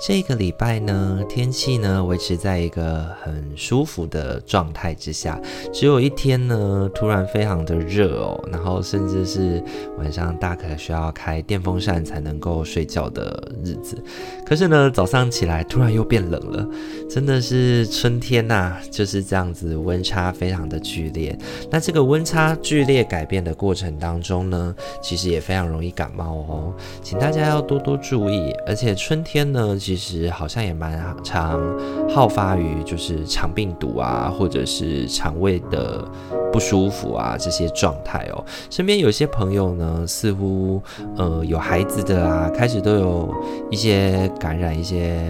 这个礼拜呢，天气呢维持在一个很舒服的状态之下，只有一天呢突然非常的热哦，然后甚至是晚上大可需要开电风扇才能够睡觉的日子。可是呢，早上起来突然又变冷了，真的是春天呐，就是这样子，温差非常的剧烈。那这个温差剧烈改变的过程当中呢，其实也非常容易感冒哦，请大家要多多注意。而且春天呢。其实好像也蛮常好发于就是肠病毒啊，或者是肠胃的不舒服啊这些状态哦。身边有些朋友呢，似乎呃有孩子的啊，开始都有一些感染，一些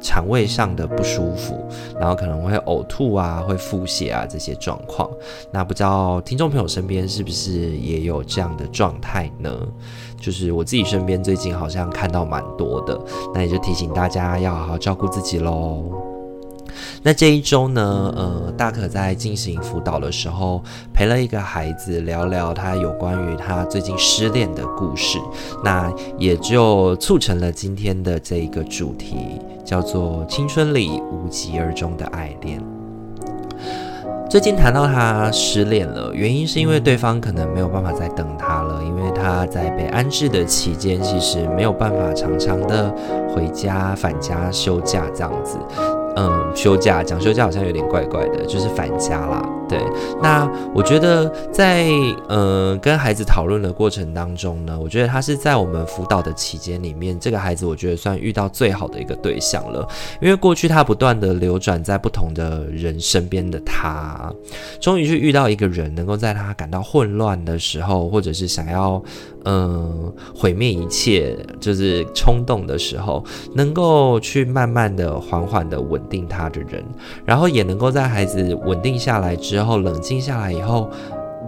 肠胃上的不舒服，然后可能会呕吐啊，会腹泻啊这些状况。那不知道听众朋友身边是不是也有这样的状态呢？就是我自己身边最近好像看到蛮多的，那也就提醒大家要好好照顾自己喽。那这一周呢，呃，大可在进行辅导的时候，陪了一个孩子聊聊他有关于他最近失恋的故事，那也就促成了今天的这一个主题，叫做“青春里无疾而终的爱恋”。最近谈到他失恋了，原因是因为对方可能没有办法再等他了，因为他在被安置的期间，其实没有办法常常的回家返家休假这样子。嗯，休假讲休假好像有点怪怪的，就是返家啦。对，那我觉得在嗯跟孩子讨论的过程当中呢，我觉得他是在我们辅导的期间里面，这个孩子我觉得算遇到最好的一个对象了，因为过去他不断的流转在不同的人身边的他，终于去遇到一个人，能够在他感到混乱的时候，或者是想要。嗯，毁灭一切就是冲动的时候，能够去慢慢的、缓缓的稳定他的人，然后也能够在孩子稳定下来之后、冷静下来以后，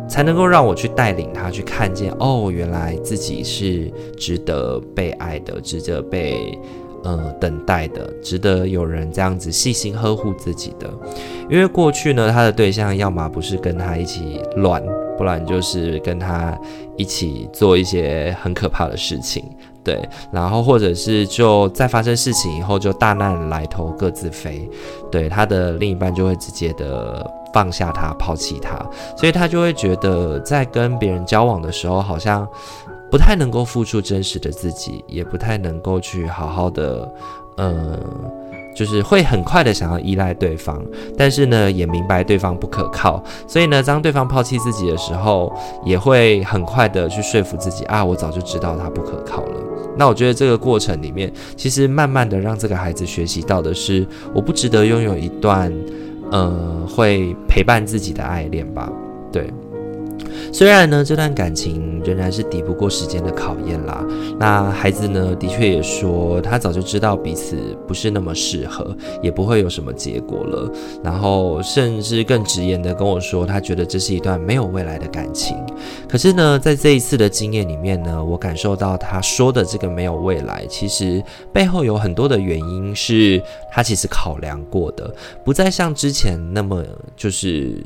才能够让我去带领他去看见，哦，原来自己是值得被爱的，值得被嗯等待的，值得有人这样子细心呵护自己的。因为过去呢，他的对象要么不是跟他一起乱。不然就是跟他一起做一些很可怕的事情，对，然后或者是就在发生事情以后就大难来头各自飞，对，他的另一半就会直接的放下他，抛弃他，所以他就会觉得在跟别人交往的时候，好像不太能够付出真实的自己，也不太能够去好好的，嗯。就是会很快的想要依赖对方，但是呢，也明白对方不可靠，所以呢，当对方抛弃自己的时候，也会很快的去说服自己啊，我早就知道他不可靠了。那我觉得这个过程里面，其实慢慢的让这个孩子学习到的是，我不值得拥有一段，呃，会陪伴自己的爱恋吧，对。虽然呢，这段感情仍然是抵不过时间的考验啦。那孩子呢，的确也说，他早就知道彼此不是那么适合，也不会有什么结果了。然后，甚至更直言的跟我说，他觉得这是一段没有未来的感情。可是呢，在这一次的经验里面呢，我感受到他说的这个没有未来，其实背后有很多的原因是他其实考量过的，不再像之前那么就是。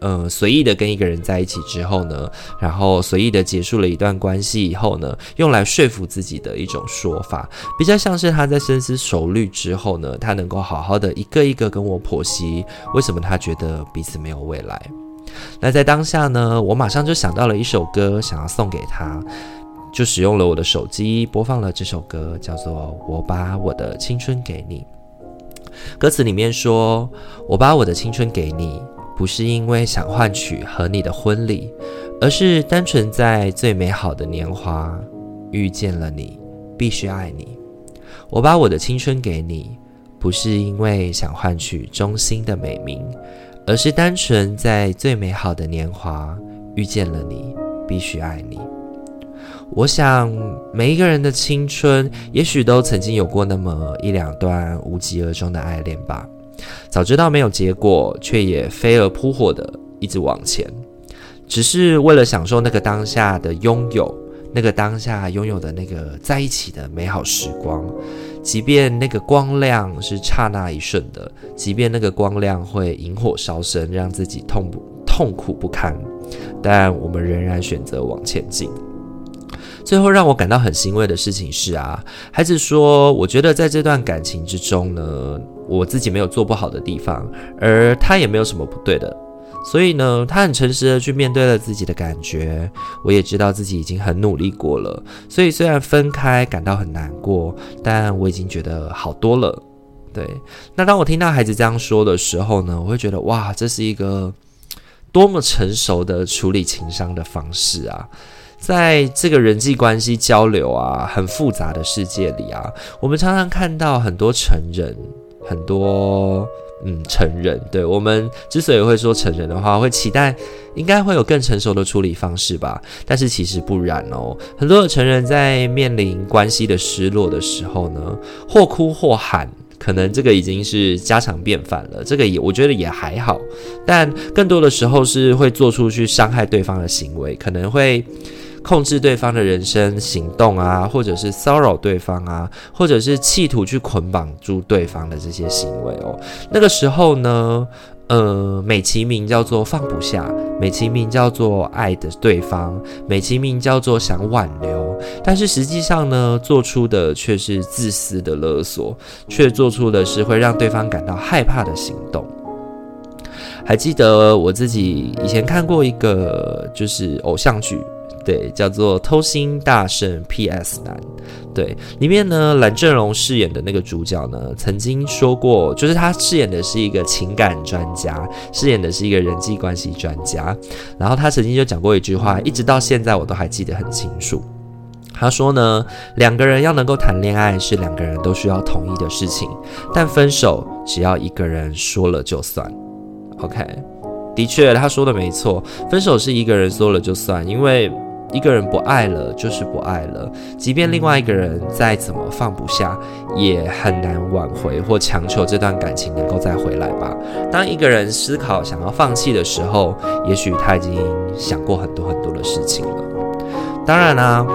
呃，随意的跟一个人在一起之后呢，然后随意的结束了一段关系以后呢，用来说服自己的一种说法，比较像是他在深思熟虑之后呢，他能够好好的一个一个跟我剖析为什么他觉得彼此没有未来。那在当下呢，我马上就想到了一首歌，想要送给他，就使用了我的手机播放了这首歌，叫做《我把我的青春给你》。歌词里面说：“我把我的青春给你。”不是因为想换取和你的婚礼，而是单纯在最美好的年华遇见了你，必须爱你。我把我的青春给你，不是因为想换取忠心的美名，而是单纯在最美好的年华遇见了你，必须爱你。我想每一个人的青春，也许都曾经有过那么一两段无疾而终的爱恋吧。早知道没有结果，却也飞蛾扑火的一直往前，只是为了享受那个当下的拥有，那个当下拥有的那个在一起的美好时光。即便那个光亮是刹那一瞬的，即便那个光亮会引火烧身，让自己痛不痛苦不堪，但我们仍然选择往前进。最后让我感到很欣慰的事情是啊，孩子说，我觉得在这段感情之中呢，我自己没有做不好的地方，而他也没有什么不对的。所以呢，他很诚实的去面对了自己的感觉，我也知道自己已经很努力过了。所以虽然分开感到很难过，但我已经觉得好多了。对，那当我听到孩子这样说的时候呢，我会觉得哇，这是一个多么成熟的处理情商的方式啊！在这个人际关系交流啊，很复杂的世界里啊，我们常常看到很多成人，很多。嗯，成人，对，我们之所以会说成人的话，会期待应该会有更成熟的处理方式吧。但是其实不然哦，很多的成人在面临关系的失落的时候呢，或哭或喊，可能这个已经是家常便饭了。这个也我觉得也还好，但更多的时候是会做出去伤害对方的行为，可能会。控制对方的人生行动啊，或者是骚扰对方啊，或者是企图去捆绑住对方的这些行为哦。那个时候呢，呃，美其名叫做放不下，美其名叫做爱的对方，美其名叫做想挽留，但是实际上呢，做出的却是自私的勒索，却做出的是会让对方感到害怕的行动。还记得我自己以前看过一个就是偶像剧。对，叫做《偷心大圣 P.S. 男》。对，里面呢，蓝正龙饰演的那个主角呢，曾经说过，就是他饰演的是一个情感专家，饰演的是一个人际关系专家。然后他曾经就讲过一句话，一直到现在我都还记得很清楚。他说呢，两个人要能够谈恋爱，是两个人都需要同意的事情，但分手只要一个人说了就算。OK，的确，他说的没错，分手是一个人说了就算，因为。一个人不爱了，就是不爱了。即便另外一个人再怎么放不下，也很难挽回或强求这段感情能够再回来吧。当一个人思考想要放弃的时候，也许他已经想过很多很多的事情了。当然啦、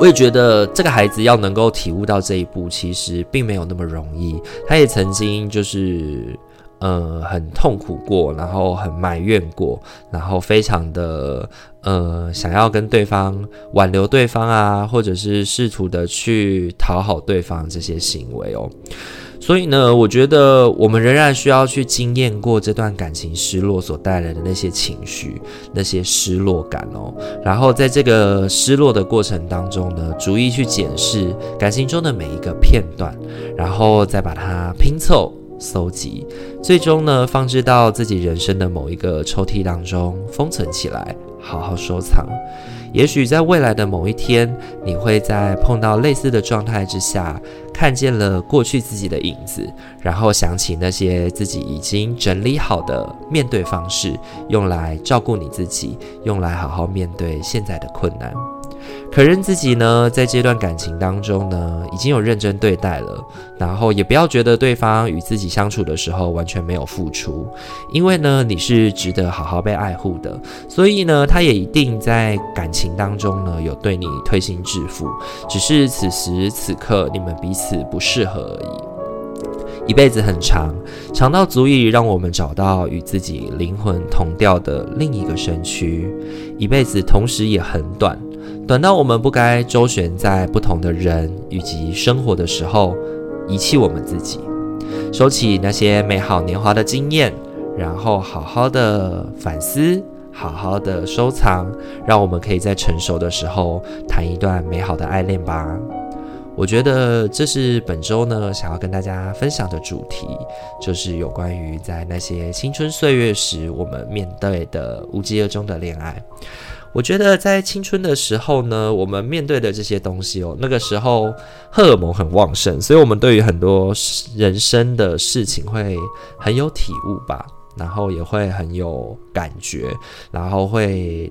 我也觉得这个孩子要能够体悟到这一步，其实并没有那么容易。他也曾经就是。呃，很痛苦过，然后很埋怨过，然后非常的呃，想要跟对方挽留对方啊，或者是试图的去讨好对方这些行为哦。所以呢，我觉得我们仍然需要去经验过这段感情失落所带来的那些情绪、那些失落感哦。然后在这个失落的过程当中呢，逐一去检视感情中的每一个片段，然后再把它拼凑。搜集，最终呢，放置到自己人生的某一个抽屉当中，封存起来，好好收藏。也许在未来的某一天，你会在碰到类似的状态之下，看见了过去自己的影子，然后想起那些自己已经整理好的面对方式，用来照顾你自己，用来好好面对现在的困难。可认自己呢，在这段感情当中呢，已经有认真对待了，然后也不要觉得对方与自己相处的时候完全没有付出，因为呢，你是值得好好被爱护的，所以呢，他也一定在感情当中呢，有对你推心置腹，只是此时此刻你们彼此不适合而已。一辈子很长，长到足以让我们找到与自己灵魂同调的另一个身躯；一辈子同时也很短。短到我们不该周旋在不同的人以及生活的时候，遗弃我们自己，收起那些美好年华的经验，然后好好的反思，好好的收藏，让我们可以在成熟的时候谈一段美好的爱恋吧。我觉得这是本周呢想要跟大家分享的主题，就是有关于在那些青春岁月时我们面对的无疾而终的恋爱。我觉得在青春的时候呢，我们面对的这些东西哦，那个时候荷尔蒙很旺盛，所以我们对于很多人生的事情会很有体悟吧，然后也会很有感觉，然后会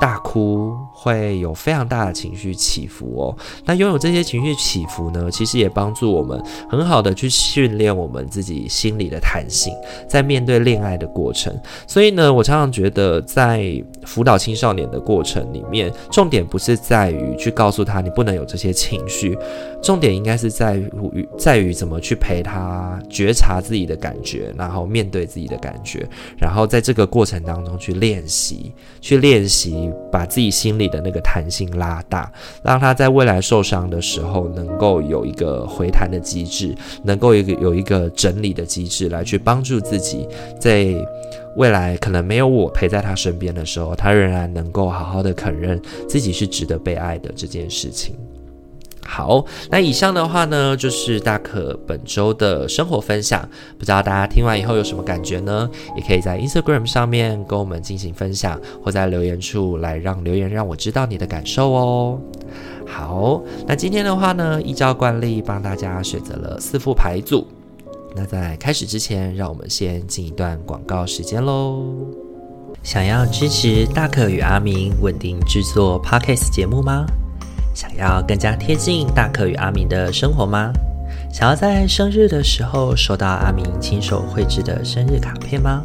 大哭，会有非常大的情绪起伏哦。那拥有这些情绪起伏呢，其实也帮助我们很好的去训练我们自己心理的弹性，在面对恋爱的过程。所以呢，我常常觉得，在辅导青少年的过程里面，重点不是在于去告诉他你不能有这些情绪，重点应该是在于在于怎么去陪他觉察自己的感觉，然后面对自己的感觉，然后在这个过程当中去练习，去练习。把自己心里的那个弹性拉大，让他在未来受伤的时候能够有一个回弹的机制，能够有一个有一个整理的机制来去帮助自己，在未来可能没有我陪在他身边的时候，他仍然能够好好的承认自己是值得被爱的这件事情。好，那以上的话呢，就是大可本周的生活分享。不知道大家听完以后有什么感觉呢？也可以在 Instagram 上面跟我们进行分享，或在留言处来让留言让我知道你的感受哦。好，那今天的话呢，依照惯例帮大家选择了四副牌组。那在开始之前，让我们先进一段广告时间喽。想要支持大可与阿明稳定制作 Podcast 节目吗？想要更加贴近大可与阿明的生活吗？想要在生日的时候收到阿明亲手绘制的生日卡片吗？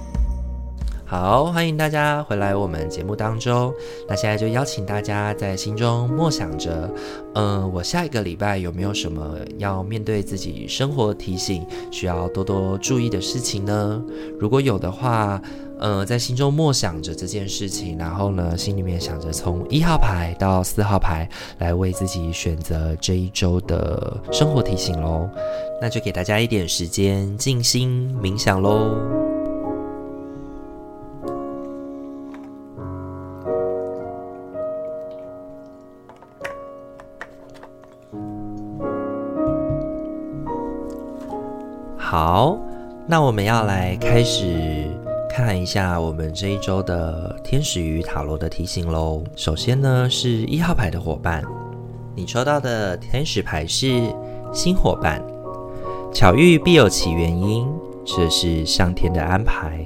好，欢迎大家回来我们节目当中。那现在就邀请大家在心中默想着，嗯、我下一个礼拜有没有什么要面对自己生活提醒，需要多多注意的事情呢？如果有的话，呃，在心中默想着这件事情，然后呢，心里面想着从一号牌到四号牌来为自己选择这一周的生活提醒喽。那就给大家一点时间静心冥想喽。好，那我们要来开始看一下我们这一周的天使与塔罗的提醒喽。首先呢，是一号牌的伙伴，你抽到的天使牌是新伙伴。巧遇必有其原因，这是上天的安排，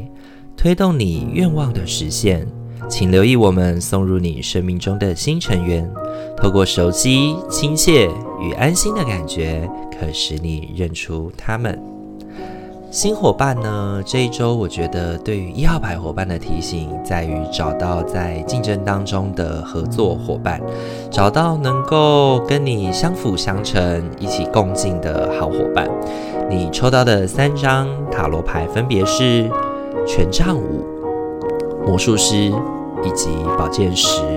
推动你愿望的实现。请留意我们送入你生命中的新成员，透过熟悉、亲切与安心的感觉，可使你认出他们。新伙伴呢，这一周我觉得对于一号牌伙伴的提醒在于找到在竞争当中的合作伙伴，找到能够跟你相辅相成、一起共进的好伙伴。你抽到的三张塔罗牌分别是权杖五、魔术师以及宝剑十。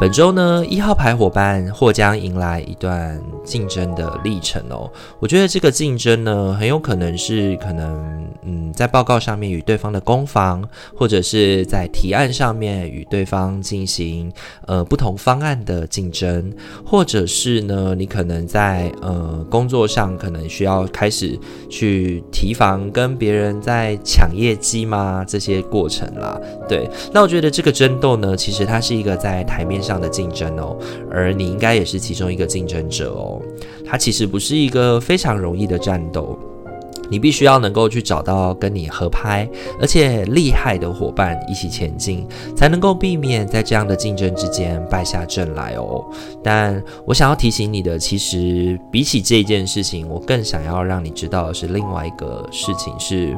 本周呢，一号牌伙伴或将迎来一段竞争的历程哦。我觉得这个竞争呢，很有可能是可能，嗯，在报告上面与对方的攻防，或者是在提案上面与对方进行呃不同方案的竞争，或者是呢，你可能在呃工作上可能需要开始去提防跟别人在抢业绩吗？这些过程啦，对。那我觉得这个争斗呢，其实它是一个在台面上。这样的竞争哦，而你应该也是其中一个竞争者哦。它其实不是一个非常容易的战斗，你必须要能够去找到跟你合拍而且厉害的伙伴一起前进，才能够避免在这样的竞争之间败下阵来哦。但我想要提醒你的，其实比起这件事情，我更想要让你知道的是另外一个事情是。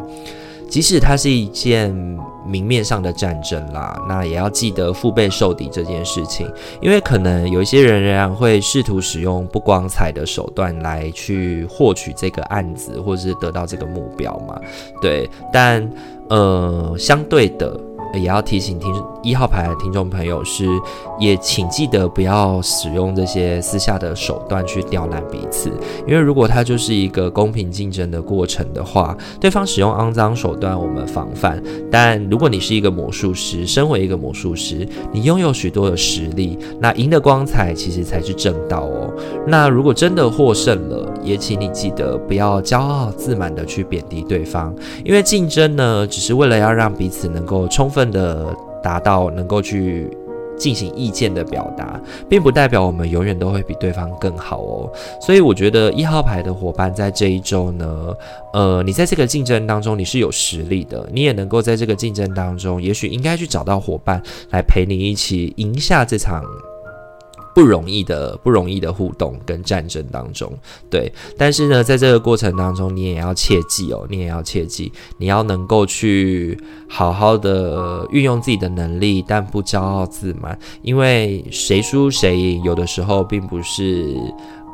即使它是一件明面上的战争啦，那也要记得腹背受敌这件事情，因为可能有一些人仍然会试图使用不光彩的手段来去获取这个案子，或者是得到这个目标嘛。对，但呃，相对的。也要提醒听一号牌的听众朋友是，也请记得不要使用这些私下的手段去刁难彼此，因为如果它就是一个公平竞争的过程的话，对方使用肮脏手段我们防范，但如果你是一个魔术师，身为一个魔术师，你拥有许多的实力，那赢得光彩其实才是正道哦。那如果真的获胜了，也请你记得不要骄傲自满的去贬低对方，因为竞争呢，只是为了要让彼此能够充分的达到能够去。进行意见的表达，并不代表我们永远都会比对方更好哦。所以我觉得一号牌的伙伴在这一周呢，呃，你在这个竞争当中你是有实力的，你也能够在这个竞争当中，也许应该去找到伙伴来陪你一起赢下这场。不容易的，不容易的互动跟战争当中，对。但是呢，在这个过程当中，你也要切记哦，你也要切记，你要能够去好好的运用自己的能力，但不骄傲自满。因为谁输谁赢，有的时候并不是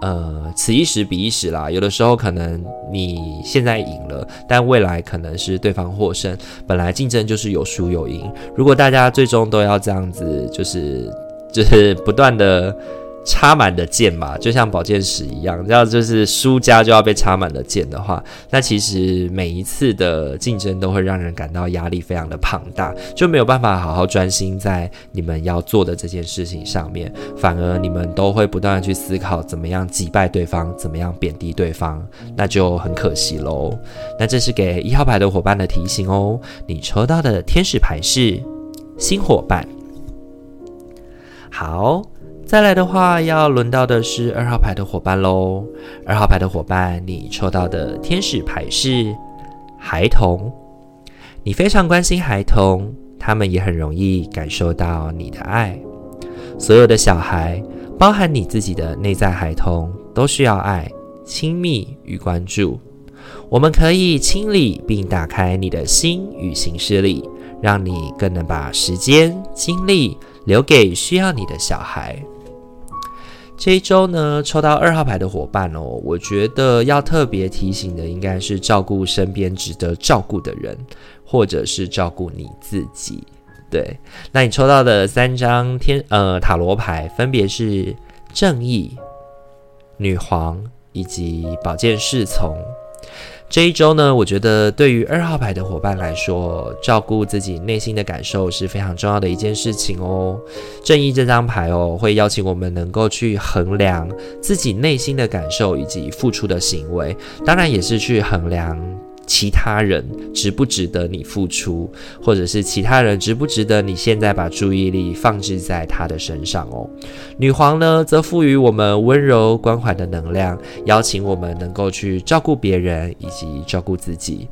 呃此一时彼一时啦。有的时候可能你现在赢了，但未来可能是对方获胜。本来竞争就是有输有赢，如果大家最终都要这样子，就是。就是不断的插满的箭嘛，就像宝剑十一样，这样就是输家就要被插满了箭的话，那其实每一次的竞争都会让人感到压力非常的庞大，就没有办法好好专心在你们要做的这件事情上面，反而你们都会不断的去思考怎么样击败对方，怎么样贬低对方，那就很可惜喽。那这是给一号牌的伙伴的提醒哦，你抽到的天使牌是新伙伴。好，再来的话，要轮到的是二号牌的伙伴喽。二号牌的伙伴，你抽到的天使牌是孩童。你非常关心孩童，他们也很容易感受到你的爱。所有的小孩，包含你自己的内在孩童，都需要爱、亲密与关注。我们可以清理并打开你的心与行事力，让你更能把时间、精力。留给需要你的小孩。这一周呢，抽到二号牌的伙伴哦，我觉得要特别提醒的应该是照顾身边值得照顾的人，或者是照顾你自己。对，那你抽到的三张天呃塔罗牌分别是正义、女皇以及宝剑侍从。这一周呢，我觉得对于二号牌的伙伴来说，照顾自己内心的感受是非常重要的一件事情哦。正义这张牌哦，会邀请我们能够去衡量自己内心的感受以及付出的行为，当然也是去衡量。其他人值不值得你付出，或者是其他人值不值得你现在把注意力放置在他的身上哦？女皇呢，则赋予我们温柔关怀的能量，邀请我们能够去照顾别人以及照顾自己。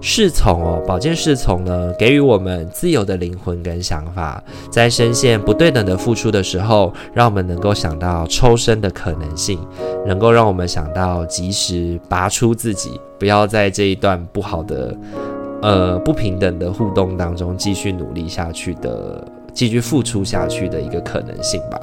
侍从哦，宝剑侍从呢，给予我们自由的灵魂跟想法，在深陷不对等的付出的时候，让我们能够想到抽身的可能性，能够让我们想到及时拔出自己，不要在这一段不好的、呃不平等的互动当中继续努力下去的，继续付出下去的一个可能性吧。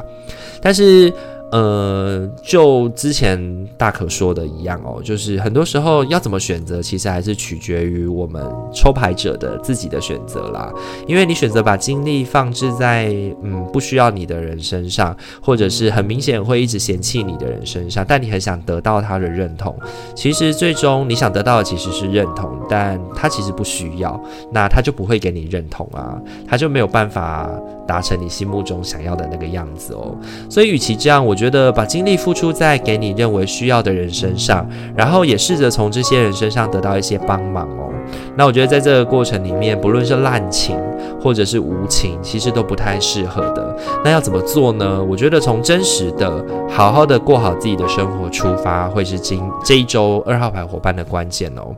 但是。呃，就之前大可说的一样哦，就是很多时候要怎么选择，其实还是取决于我们抽牌者的自己的选择啦。因为你选择把精力放置在嗯不需要你的人身上，或者是很明显会一直嫌弃你的人身上，但你很想得到他的认同。其实最终你想得到的其实是认同，但他其实不需要，那他就不会给你认同啊，他就没有办法达成你心目中想要的那个样子哦。所以与其这样，我。觉得把精力付出在给你认为需要的人身上，然后也试着从这些人身上得到一些帮忙哦。那我觉得在这个过程里面，不论是滥情或者是无情，其实都不太适合的。那要怎么做呢？我觉得从真实的、好好的过好自己的生活出发，会是今这一周二号牌伙伴的关键哦。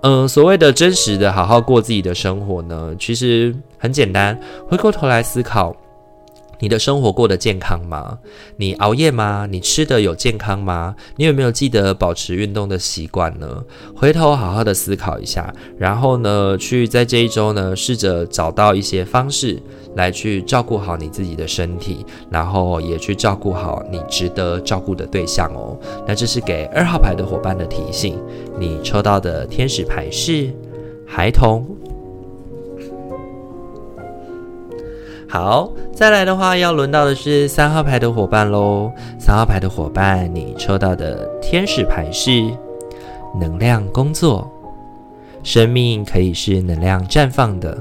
嗯、所谓的真实的好好过自己的生活呢，其实很简单，回过头来思考。你的生活过得健康吗？你熬夜吗？你吃的有健康吗？你有没有记得保持运动的习惯呢？回头好好的思考一下，然后呢，去在这一周呢，试着找到一些方式来去照顾好你自己的身体，然后也去照顾好你值得照顾的对象哦。那这是给二号牌的伙伴的提醒。你抽到的天使牌是孩童。好，再来的话，要轮到的是三号牌的伙伴喽。三号牌的伙伴，你抽到的天使牌是能量工作。生命可以是能量绽放的，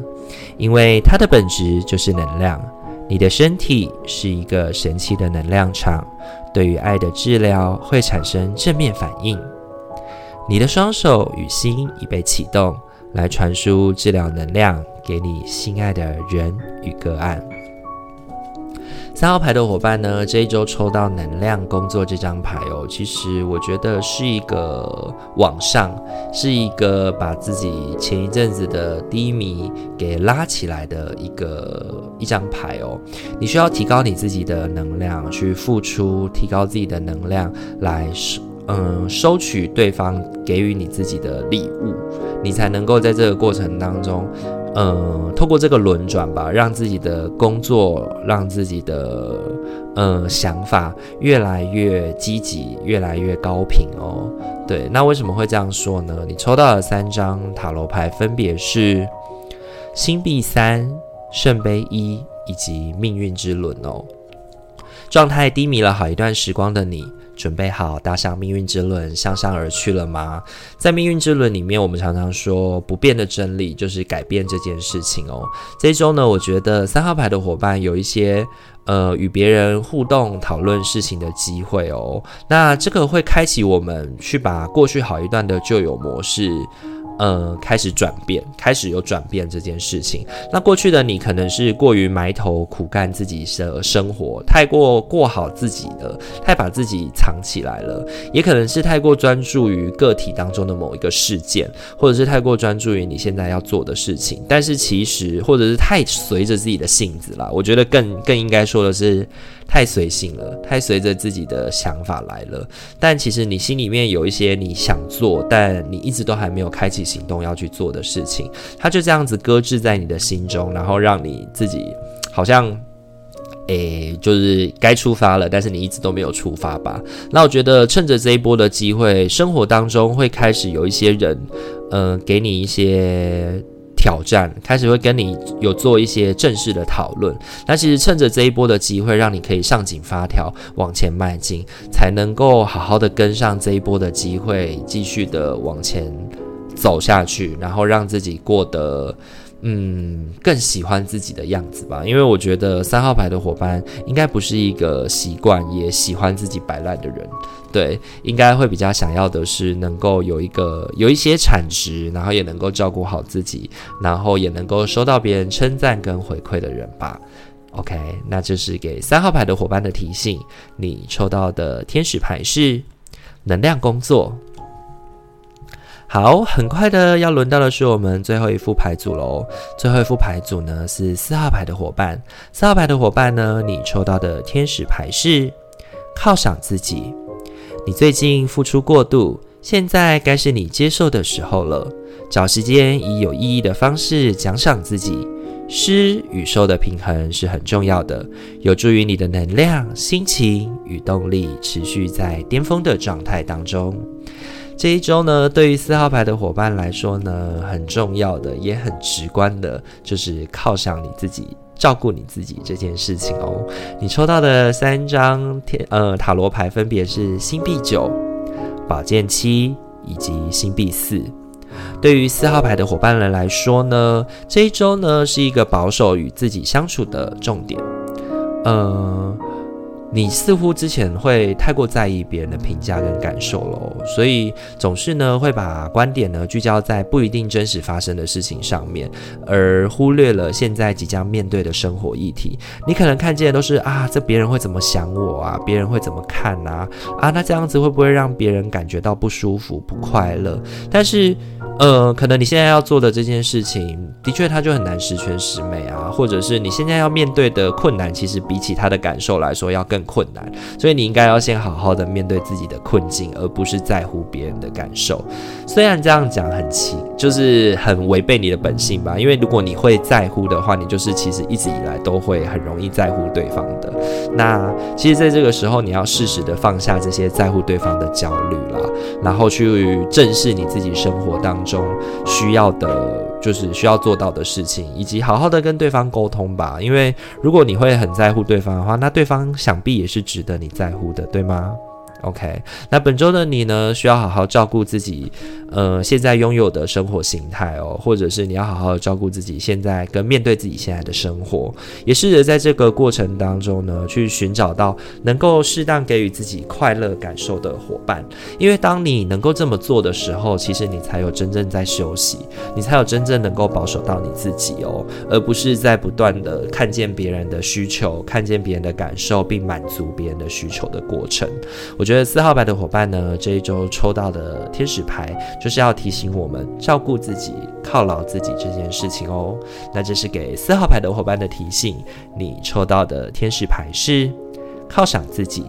因为它的本质就是能量。你的身体是一个神奇的能量场。对于爱的治疗会产生正面反应。你的双手与心已被启动，来传输治疗能量给你心爱的人与个案。三号牌的伙伴呢，这一周抽到能量工作这张牌哦，其实我觉得是一个往上，是一个把自己前一阵子的低迷给拉起来的一个一张牌哦。你需要提高你自己的能量去付出，提高自己的能量来收，嗯，收取对方给予你自己的礼物，你才能够在这个过程当中。嗯，透过这个轮转吧，让自己的工作，让自己的嗯想法越来越积极，越来越高频哦。对，那为什么会这样说呢？你抽到的三张塔罗牌分别是星币三、圣杯一以及命运之轮哦。状态低迷了好一段时光的你。准备好搭上命运之轮向上而去了吗？在命运之轮里面，我们常常说不变的真理就是改变这件事情哦。这一周呢，我觉得三号牌的伙伴有一些呃与别人互动讨论事情的机会哦。那这个会开启我们去把过去好一段的旧有模式。呃，开始转变，开始有转变这件事情。那过去的你可能是过于埋头苦干自己的生活，太过过好自己了，太把自己藏起来了，也可能是太过专注于个体当中的某一个事件，或者是太过专注于你现在要做的事情。但是其实，或者是太随着自己的性子了。我觉得更更应该说的是。太随性了，太随着自己的想法来了。但其实你心里面有一些你想做，但你一直都还没有开启行动要去做的事情，它就这样子搁置在你的心中，然后让你自己好像，诶、就是该出发了，但是你一直都没有出发吧？那我觉得趁着这一波的机会，生活当中会开始有一些人，嗯、呃，给你一些。挑战开始会跟你有做一些正式的讨论，那其实趁着这一波的机会，让你可以上紧发条往前迈进，才能够好好的跟上这一波的机会，继续的往前走下去，然后让自己过得。嗯，更喜欢自己的样子吧，因为我觉得三号牌的伙伴应该不是一个习惯也喜欢自己摆烂的人，对，应该会比较想要的是能够有一个有一些产值，然后也能够照顾好自己，然后也能够收到别人称赞跟回馈的人吧。OK，那这是给三号牌的伙伴的提醒。你抽到的天使牌是能量工作。好，很快的要轮到的是我们最后一副牌组喽。最后一副牌组呢是四号牌的伙伴。四号牌的伙伴呢，你抽到的天使牌是犒赏自己。你最近付出过度，现在该是你接受的时候了。找时间以有意义的方式奖赏自己，施与受的平衡是很重要的，有助于你的能量、心情与动力持续在巅峰的状态当中。这一周呢，对于四号牌的伙伴来说呢，很重要的也很直观的，就是犒赏你自己、照顾你自己这件事情哦。你抽到的三张天呃塔罗牌分别是星币九、宝剑七以及星币四。对于四号牌的伙伴们来说呢，这一周呢是一个保守与自己相处的重点，呃。你似乎之前会太过在意别人的评价跟感受了，所以总是呢会把观点呢聚焦在不一定真实发生的事情上面，而忽略了现在即将面对的生活议题。你可能看见都是啊，这别人会怎么想我啊？别人会怎么看啊？啊，那这样子会不会让别人感觉到不舒服、不快乐？但是。呃，可能你现在要做的这件事情，的确它就很难十全十美啊，或者是你现在要面对的困难，其实比起他的感受来说要更困难，所以你应该要先好好的面对自己的困境，而不是在乎别人的感受。虽然这样讲很奇，就是很违背你的本性吧，因为如果你会在乎的话，你就是其实一直以来都会很容易在乎对方的。那其实在这个时候，你要适时的放下这些在乎对方的焦虑啦，然后去正视你自己生活当。中需要的，就是需要做到的事情，以及好好的跟对方沟通吧。因为如果你会很在乎对方的话，那对方想必也是值得你在乎的，对吗？OK，那本周的你呢，需要好好照顾自己，呃，现在拥有的生活形态哦，或者是你要好好照顾自己现在跟面对自己现在的生活，也试着在这个过程当中呢，去寻找到能够适当给予自己快乐感受的伙伴，因为当你能够这么做的时候，其实你才有真正在休息，你才有真正能够保守到你自己哦，而不是在不断的看见别人的需求，看见别人的感受，并满足别人的需求的过程，我觉得四号牌的伙伴呢，这一周抽到的天使牌就是要提醒我们照顾自己、犒劳自己这件事情哦。那这是给四号牌的伙伴的提醒。你抽到的天使牌是犒赏自己。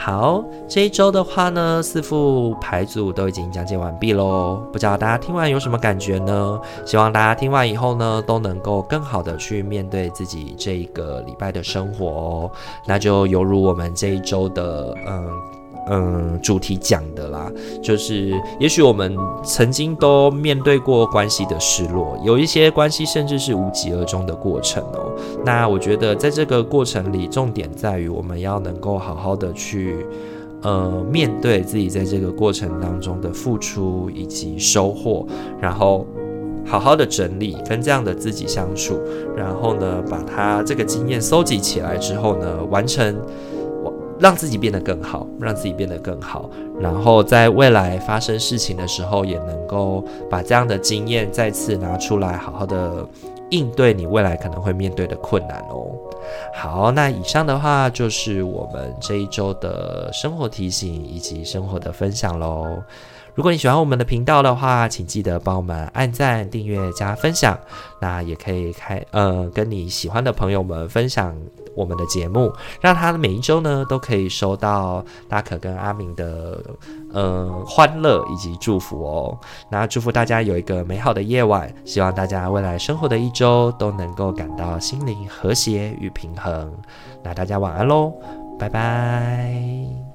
好，这一周的话呢，四副牌组都已经讲解完毕喽。不知道大家听完有什么感觉呢？希望大家听完以后呢，都能够更好的去面对自己这一个礼拜的生活哦。那就犹如我们这一周的，嗯。嗯，主题讲的啦，就是也许我们曾经都面对过关系的失落，有一些关系甚至是无疾而终的过程哦。那我觉得在这个过程里，重点在于我们要能够好好的去呃面对自己在这个过程当中的付出以及收获，然后好好的整理跟这样的自己相处，然后呢，把它这个经验搜集起来之后呢，完成。让自己变得更好，让自己变得更好，然后在未来发生事情的时候，也能够把这样的经验再次拿出来，好好的应对你未来可能会面对的困难哦。好，那以上的话就是我们这一周的生活提醒以及生活的分享喽。如果你喜欢我们的频道的话，请记得帮我们按赞、订阅、加分享。那也可以开呃，跟你喜欢的朋友们分享我们的节目，让他每一周呢都可以收到大可跟阿明的呃欢乐以及祝福哦。那祝福大家有一个美好的夜晚，希望大家未来生活的一周都能够感到心灵和谐与平衡。那大家晚安喽，拜拜。